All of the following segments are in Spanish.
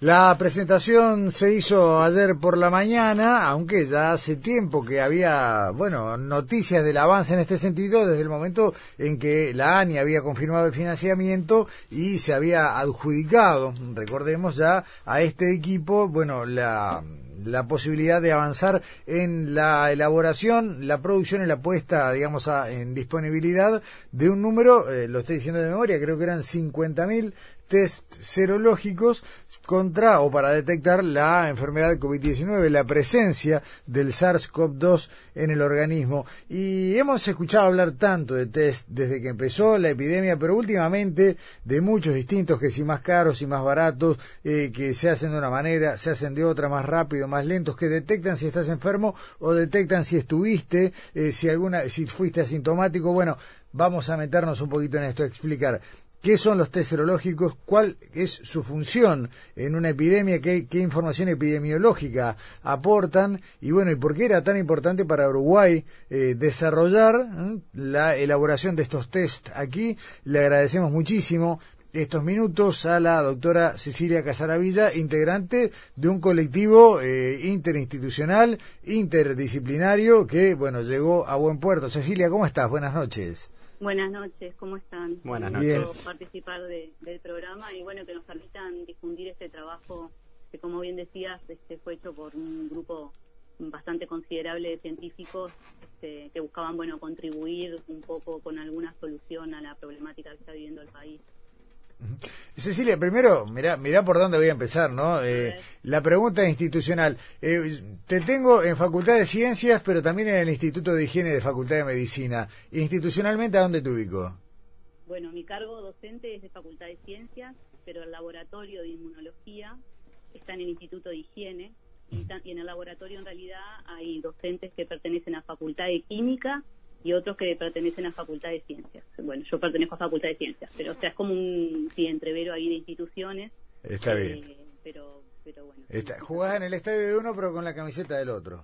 La presentación se hizo ayer por la mañana, aunque ya hace tiempo que había, bueno, noticias del avance en este sentido desde el momento en que la ANI había confirmado el financiamiento y se había adjudicado, recordemos ya, a este equipo, bueno, la la posibilidad de avanzar en la elaboración, la producción y la puesta, digamos, en disponibilidad de un número, eh, lo estoy diciendo de memoria, creo que eran 50.000 test serológicos contra o para detectar la enfermedad de COVID-19, la presencia del SARS-CoV-2 en el organismo. Y hemos escuchado hablar tanto de test desde que empezó la epidemia, pero últimamente de muchos distintos, que si más caros y más baratos, eh, que se hacen de una manera, se hacen de otra, más rápido, más lentos, que detectan si estás enfermo o detectan si estuviste, eh, si alguna, si fuiste asintomático. Bueno, vamos a meternos un poquito en esto, a explicar qué son los test serológicos, cuál es su función en una epidemia, qué, información epidemiológica aportan y bueno, y por qué era tan importante para Uruguay eh, desarrollar la elaboración de estos test aquí. Le agradecemos muchísimo estos minutos a la doctora Cecilia Casaravilla, integrante de un colectivo eh, interinstitucional, interdisciplinario que, bueno, llegó a buen puerto. Cecilia, ¿cómo estás? Buenas noches. Buenas noches, ¿cómo están? Buenas noches. participar del programa y bueno, que nos permitan difundir este trabajo que como bien decías, este fue hecho por un grupo bastante considerable de científicos este, que buscaban bueno contribuir un poco con alguna solución a la problemática que está viviendo el país. Cecilia, primero, mira, mira por dónde voy a empezar, ¿no? Eh, la pregunta institucional. Eh, te tengo en Facultad de Ciencias, pero también en el Instituto de Higiene de Facultad de Medicina. Institucionalmente, ¿a dónde te ubico? Bueno, mi cargo docente es de Facultad de Ciencias, pero el laboratorio de inmunología está en el Instituto de Higiene. y en el laboratorio, en realidad, hay docentes que pertenecen a Facultad de Química y otros que pertenecen a Facultad de Ciencias. Bueno, yo pertenezco a Facultad de Ciencias, pero o sea, es como un sí, entrevero ahí de instituciones. Está bien. Eh, pero, pero bueno. jugás en el estadio de uno, pero con la camiseta del otro.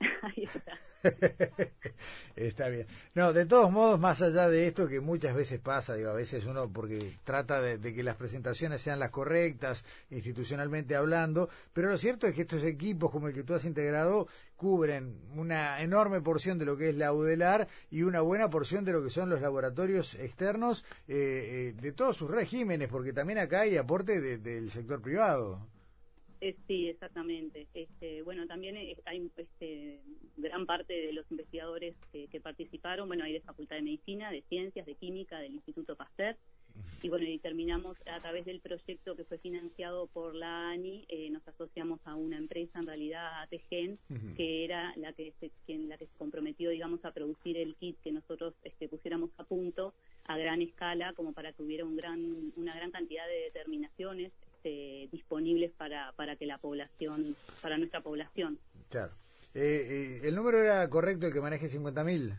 ahí está. Está bien. No, de todos modos, más allá de esto que muchas veces pasa, digo, a veces uno porque trata de, que las presentaciones sean las correctas, institucionalmente hablando, pero lo cierto es que estos equipos como el que tú has integrado cubren una enorme porción de lo que es la UDELAR y una buena porción de lo que son los laboratorios externos eh, eh, de todos sus regímenes, porque también acá hay aporte del sector privado. Eh, sí, exactamente. Este, bueno, también eh, hay este, gran parte de los investigadores que, participaron, bueno, hay de Facultad de Medicina, de Ciencias, de Química, del Instituto Pasteur, y bueno, y terminamos a través del proyecto que fue financiado por la ANI, eh, nos asociamos a una empresa, en realidad a TGEN, que era la que, se, la que se comprometió, digamos, a producir el kit que nosotros este, pusiéramos a punto a gran escala, como para que hubiera un gran, una gran cantidad de determinaciones este, disponibles para, para que la población, para nuestra población. Claro. Eh, eh, ¿El número era correcto el que maneje 50.000?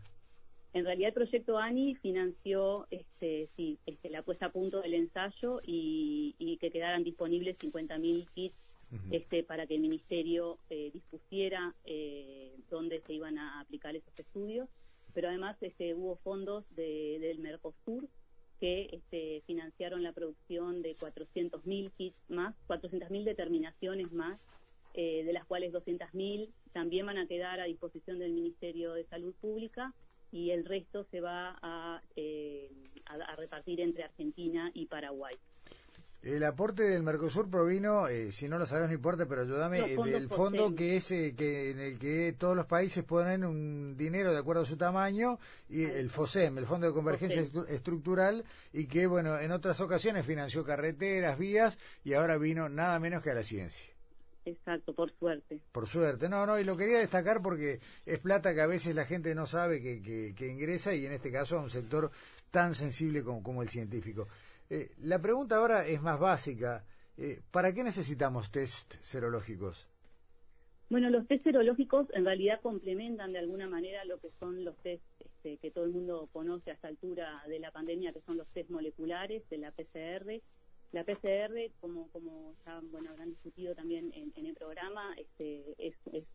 En realidad el proyecto ANI financió este, sí, este, la puesta a punto del ensayo y, que quedaran disponibles 50.000 kits este, para que el Ministerio eh, dispusiera eh, dónde se iban a aplicar esos estudios. Pero además este, hubo fondos de, del Mercosur que este, financiaron la producción de 400.000 kits más, 400.000 determinaciones más, eh, de las cuales 200.000 también van a quedar a disposición del Ministerio de Salud Pública y el resto se va a, eh, a repartir entre Argentina y Paraguay. El aporte del Mercosur provino, eh, si no lo sabes no importa, pero ayúdame, del fondo que es eh, que en el que todos los países ponen un dinero de acuerdo a su tamaño y el FOSEM, el Fondo de Convergencia Estructural y que bueno, en otras ocasiones financió carreteras, vías y ahora vino nada menos que a la ciencia. Exacto, por suerte. Por suerte, no, no, y lo quería destacar porque es plata que a veces la gente no sabe que, que, ingresa y en este caso a un sector tan sensible como, como el científico. Eh, la pregunta ahora es más básica. Eh, ¿Para qué necesitamos test serológicos? Bueno, los test serológicos en realidad complementan de alguna manera lo que son los test este, que todo el mundo conoce a esta altura de la pandemia, que son los test moleculares de la PCR la PCR, como, como ya bueno, habrán discutido también en, el programa, este, es, es,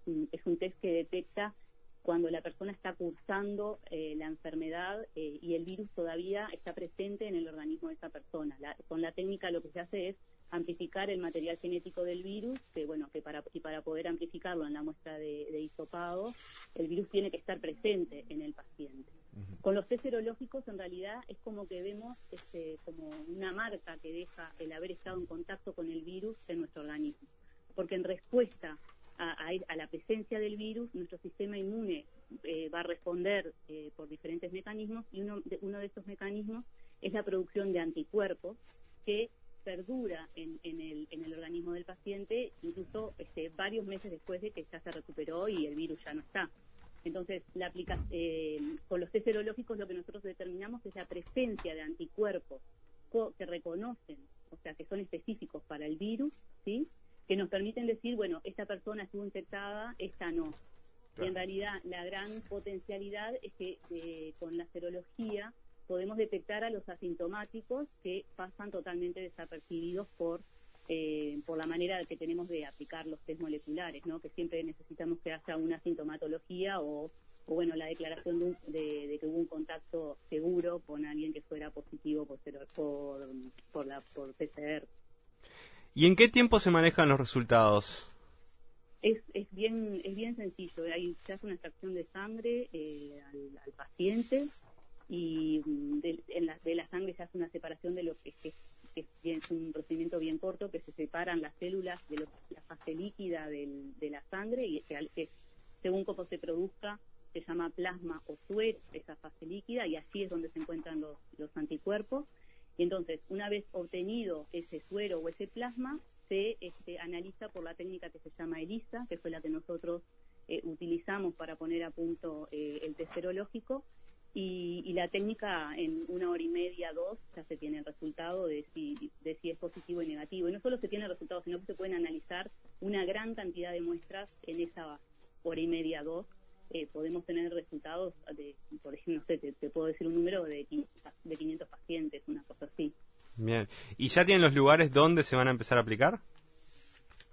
un, test que detecta cuando la persona está cursando eh, la enfermedad eh, y el virus todavía está presente en el organismo de esa persona. con la técnica lo que se hace es amplificar el material genético del virus, que bueno, que para, y para poder amplificarlo en la muestra de, de hisopado, el virus tiene que estar presente en el paciente. Con los test serológicos en realidad es como que vemos este, como una marca que deja el haber estado en contacto con el virus en nuestro organismo. Porque en respuesta a, la presencia del virus, nuestro sistema inmune eh, va a responder eh, por diferentes mecanismos y uno de, uno de esos mecanismos es la producción de anticuerpos que perdura en, el, en el organismo del paciente incluso este, varios meses después de que ya se recuperó y el virus ya no está. Entonces, la eh, con los test serológicos lo que nosotros determinamos es la presencia de anticuerpos que reconocen, o sea, que son específicos para el virus, ¿sí? Que nos permiten decir, bueno, esta persona estuvo infectada, esta no. Y en realidad la gran potencialidad es que eh, con la serología podemos detectar a los asintomáticos que pasan totalmente desapercibidos por eh, por la manera que tenemos de aplicar los test moleculares, ¿no? que siempre necesitamos que haya una sintomatología o, bueno, la declaración de, que hubo un contacto seguro con alguien que fuera positivo por, por, por, la, por PCR. ¿Y en qué tiempo se manejan los resultados? Es, es bien es bien sencillo. Hay, se hace una extracción de sangre eh, al, paciente y mm, de, en la, de la sangre se hace una separación de lo que que es un procedimiento bien corto, que se separan las células de la fase líquida de la sangre y que, según cómo se produzca se llama plasma o suero, esa fase líquida, y así es donde se encuentran los, anticuerpos. Y entonces, una vez obtenido ese suero o ese plasma, se este, analiza por la técnica que se llama ELISA, que fue la que nosotros eh, utilizamos para poner a punto eh, el test serológico, y, la técnica en una hora y media, dos, ya se tiene el resultado de si, de si es positivo y negativo. Y no solo se tiene el resultado, sino que se pueden analizar una gran cantidad de muestras en esa hora y media, dos. Eh, podemos tener resultados de, por ejemplo, no sé, te, puedo decir un número de 500, de 500 pacientes, una cosa así. Bien. ¿Y ya tienen los lugares donde se van a empezar a aplicar?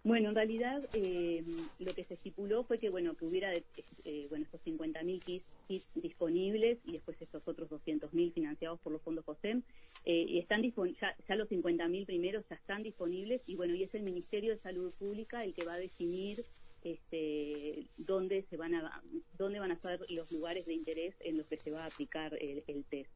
Bueno, en realidad eh, lo que se estipuló fue que bueno que hubiera eh, bueno estos 50.000 kits, kits, disponibles y después estos otros 200.000 financiados por los fondos COSEM eh, y están ya, ya los 50.000 primeros ya están disponibles y bueno y es el Ministerio de Salud Pública el que va a definir este, dónde se van a dónde van a ser los lugares de interés en los que se va a aplicar el test.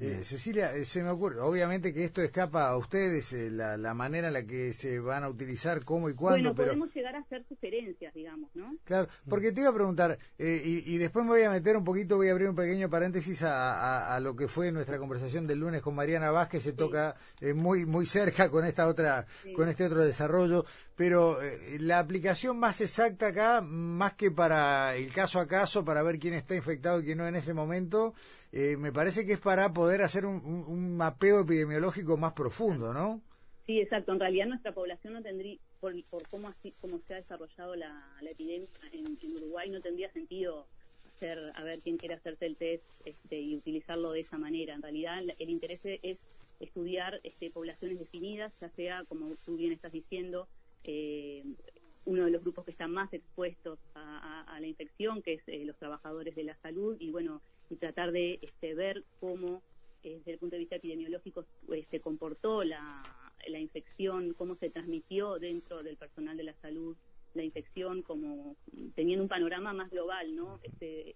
Eh, Cecilia, eh, se me ocurre, obviamente que esto escapa a ustedes, eh, la, la, manera en la que se van a utilizar, cómo y cuándo. Bueno, podemos llegar a hacer sugerencias, digamos, ¿no? Claro, porque te iba a preguntar, y, y, después me voy a meter un poquito, voy a abrir un pequeño paréntesis a, a, lo que fue nuestra conversación del lunes con Mariana Vázquez, se toca muy muy cerca con esta otra, con este otro desarrollo, pero la aplicación más exacta acá, más que para el caso a caso, para ver quién está infectado y quién no en ese momento, eh, me parece que es para poder hacer un, mapeo epidemiológico más profundo, ¿no? Sí, exacto. En realidad nuestra población no tendría, por, cómo, así, cómo se ha desarrollado la, epidemia en, Uruguay, no tendría sentido hacer, a ver quién quiere hacerse el test este, y utilizarlo de esa manera. En realidad el interés es estudiar este, poblaciones definidas, ya sea, como tú bien estás diciendo, eh, uno de los grupos que están más expuestos a, la infección, que es eh, los trabajadores de la salud, y bueno, y tratar de este, ver cómo, eh, desde el punto de vista epidemiológico, pues, se comportó la, la infección, cómo se transmitió dentro del personal de la salud la infección, como teniendo un panorama más global, ¿no? Este,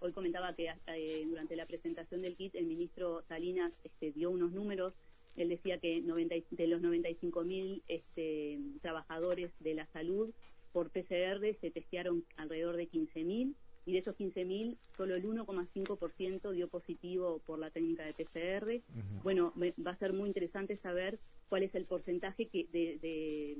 hoy comentaba que eh, durante la presentación del kit el ministro Salinas este, dio unos números. Él decía que 90, de los 95.000 este, trabajadores de la salud por PCR se testearon alrededor de 15.000 y de esos 15.000 solo el 1,5% dio positivo por la técnica de PCR. Bueno, va a ser muy interesante saber cuál es el porcentaje que de,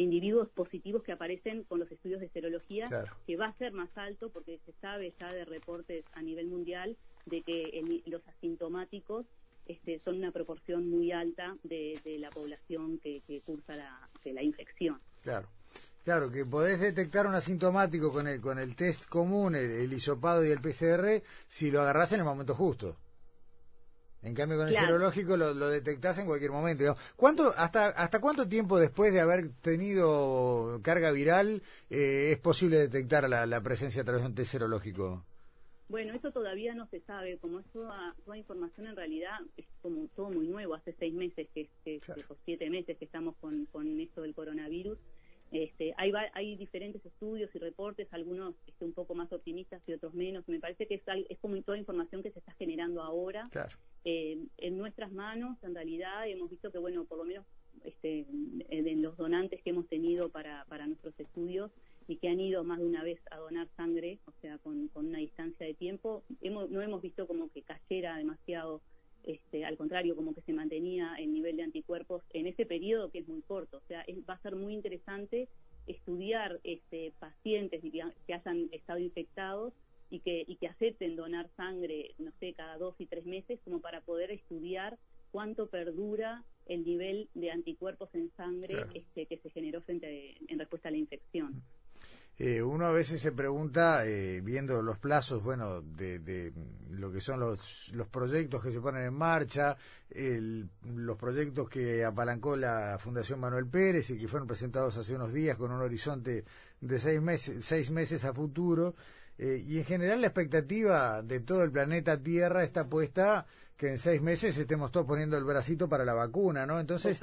individuos positivos que aparecen con los estudios de serología, que va a ser más alto porque se sabe ya de reportes a nivel mundial de que los asintomáticos este, son una proporción muy alta de, la población que, cursa la, la infección. Claro. Claro, que podés detectar un asintomático con el, con el test común, el, el hisopado y el PCR, si lo agarrás en el momento justo. En cambio, con el serológico lo, lo, detectás en cualquier momento. ¿Cuánto, hasta, ¿Hasta cuánto tiempo después de haber tenido carga viral eh, es posible detectar la, presencia a través de un test serológico? Bueno, eso todavía no se sabe. Como es toda, información, en realidad es como todo muy nuevo. Hace seis meses, que, que siete meses que estamos con, con esto del coronavirus. Este, hay, hay diferentes estudios y reportes, algunos este, un poco más optimistas y otros menos. Me parece que es, es como toda información que se está generando ahora. Eh, en nuestras manos, en realidad, hemos visto que, bueno, por lo menos este, en los donantes que hemos tenido para, para nuestros estudios y que han ido más de una vez a donar sangre, o sea, con, con una distancia de tiempo, hemos, no hemos visto como que cayera demasiado este, al contrario, como que se mantenía el nivel de anticuerpos en ese periodo que es muy corto. O sea, va a ser muy interesante estudiar este, pacientes que, que hayan estado infectados y que, y que acepten donar sangre, no sé, cada dos y tres meses, como para poder estudiar cuánto perdura el nivel de anticuerpos en sangre este, que se generó frente en respuesta a la infección. Eh, uno a veces se pregunta, eh, viendo los plazos, bueno, de, lo que son los, los proyectos que se ponen en marcha, los proyectos que apalancó la Fundación Manuel Pérez y que fueron presentados hace unos días con un horizonte de seis meses, seis meses a futuro, eh, y en general la expectativa de todo el planeta Tierra está puesta que en seis meses estemos todos poniendo el bracito para la vacuna, ¿no? Entonces,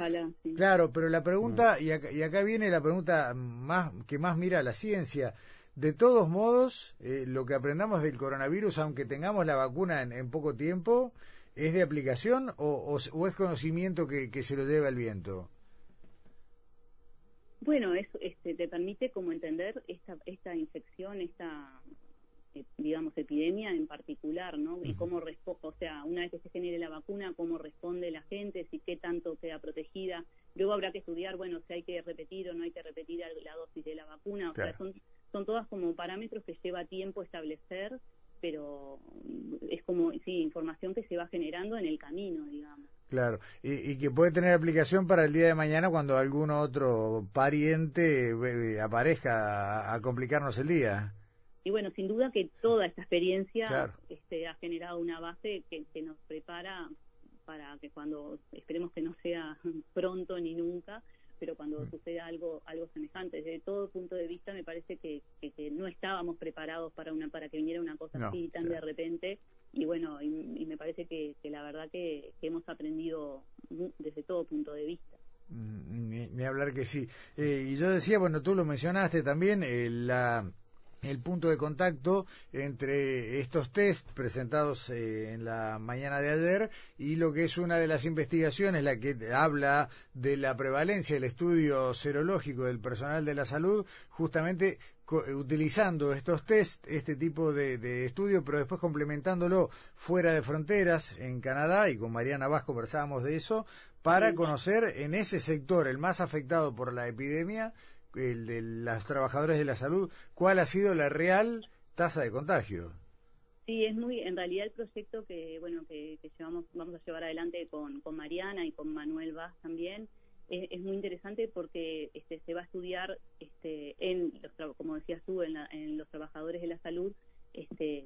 claro, pero la pregunta, y acá, viene la pregunta más que más mira la ciencia. De todos modos, eh, lo que aprendamos del coronavirus, aunque tengamos la vacuna en, poco tiempo, ¿es de aplicación o, es conocimiento que, se lo debe al viento? Bueno, eso este, te permite como entender esta, esta infección, esta digamos, epidemia en particular, ¿no? Y cómo responde, o sea, una vez que se genere la vacuna, cómo responde la gente, si qué tanto queda protegida. Luego habrá que estudiar, bueno, si hay que repetir o no hay que repetir la dosis de la vacuna. O sea, son, son todas como parámetros que lleva tiempo establecer, pero es como, sí, información que se va generando en el camino, digamos. Claro, y, y, que puede tener aplicación para el día de mañana cuando algún otro pariente eh, aparezca a complicarnos el día. Y bueno, sin duda que toda esta experiencia este, ha generado una base que, nos prepara para que cuando, esperemos que no sea pronto ni nunca, pero cuando mm. suceda algo algo semejante. Desde todo punto de vista me parece que, que, no estábamos preparados para una para que viniera una cosa así tan de repente. Y bueno y, me parece que, la verdad que, hemos aprendido desde todo punto de vista. Mm, ni, hablar que sí. Eh, y yo decía bueno tú lo mencionaste también eh, la el punto de contacto entre estos test presentados eh, en la mañana de ayer y lo que es una de las investigaciones, la que habla de la prevalencia del estudio serológico del personal de la salud, justamente utilizando estos test, este tipo de, de, estudio, pero después complementándolo fuera de fronteras, en Canadá, y con Mariana Vasco conversábamos de eso, para conocer en ese sector, el más afectado por la epidemia, el de los trabajadores de la salud, ¿cuál ha sido la real tasa de contagio? Sí, es muy, en realidad el proyecto que, bueno, que, llevamos, vamos a llevar adelante con, Mariana y con Manuel Vaz también, es, muy interesante porque este, se va a estudiar, este, en los, como decías tú, en, en los trabajadores de la salud, este,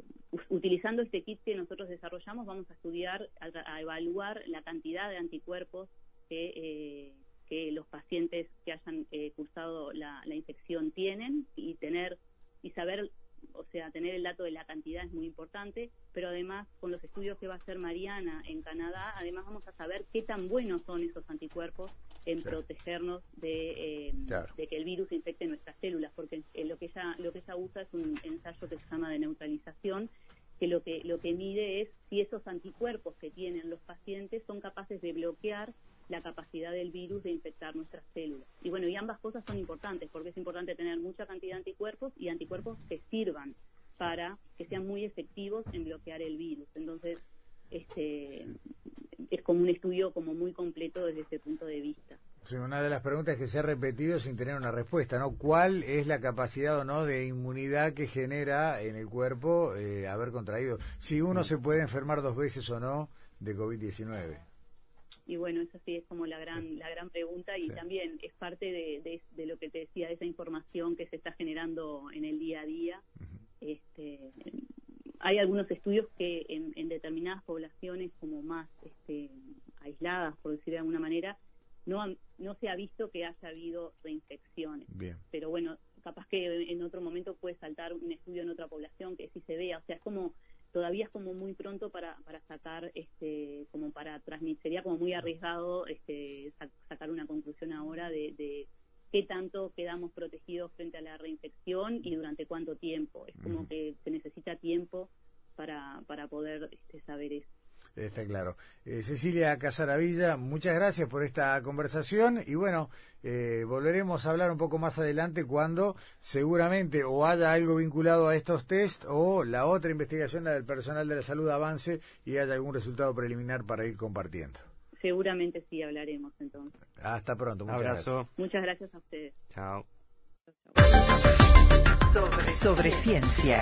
utilizando este kit que nosotros desarrollamos, vamos a estudiar, a, evaluar la cantidad de anticuerpos que, eh, que los pacientes que hayan eh, cursado la, infección tienen y tener y saber o sea, tener el dato de la cantidad es muy importante, pero además con los estudios que va a hacer Mariana en Canadá, además vamos a saber qué tan buenos son esos anticuerpos en protegernos de, eh, de, que el virus infecte nuestras células, porque eh, lo que ella lo que ella usa es un ensayo que se llama de neutralización, que lo que lo que mide es si esos anticuerpos que tienen los pacientes son capaces de bloquear la capacidad del virus de infectar nuestras células. Y bueno, y ambas cosas son importantes, porque es importante tener mucha cantidad de anticuerpos y anticuerpos que sirvan para que sean muy efectivos en bloquear el virus. Entonces, este es como un estudio como muy completo desde ese punto de vista. Sí, una de las preguntas que se ha repetido sin tener una respuesta, ¿no? ¿Cuál es la capacidad o no de inmunidad que genera en el cuerpo eh, haber contraído? Si uno se puede enfermar dos veces o no de COVID-19. Y bueno, eso sí es como la gran la gran pregunta y también es parte de, de, lo que te decía, de esa información que se está generando en el día a día. este, hay algunos estudios que en, en determinadas poblaciones como más este, aisladas, por decir de alguna manera, no, no se ha visto que haya habido reinfecciones. Pero bueno, capaz que en otro momento puede saltar un estudio en otra población que sí se vea. O sea, es como, todavía es como muy pronto para, para sacar, este, como para transmitir, sería como muy arriesgado este, sacar una conclusión ahora de, de qué tanto quedamos protegidos frente a la reinfección y durante cuánto tiempo. Es como que se necesita tiempo para, para poder este, saber eso. Está claro. Eh, Cecilia Casaravilla, muchas gracias por esta conversación y bueno, eh, volveremos a hablar un poco más adelante cuando seguramente o haya algo vinculado a estos test o la otra investigación, la del personal de la salud, avance y haya algún resultado preliminar para ir compartiendo. Seguramente sí hablaremos entonces. Hasta pronto, muchas gracias. Muchas gracias a ustedes. Chao. Sobre ciencia.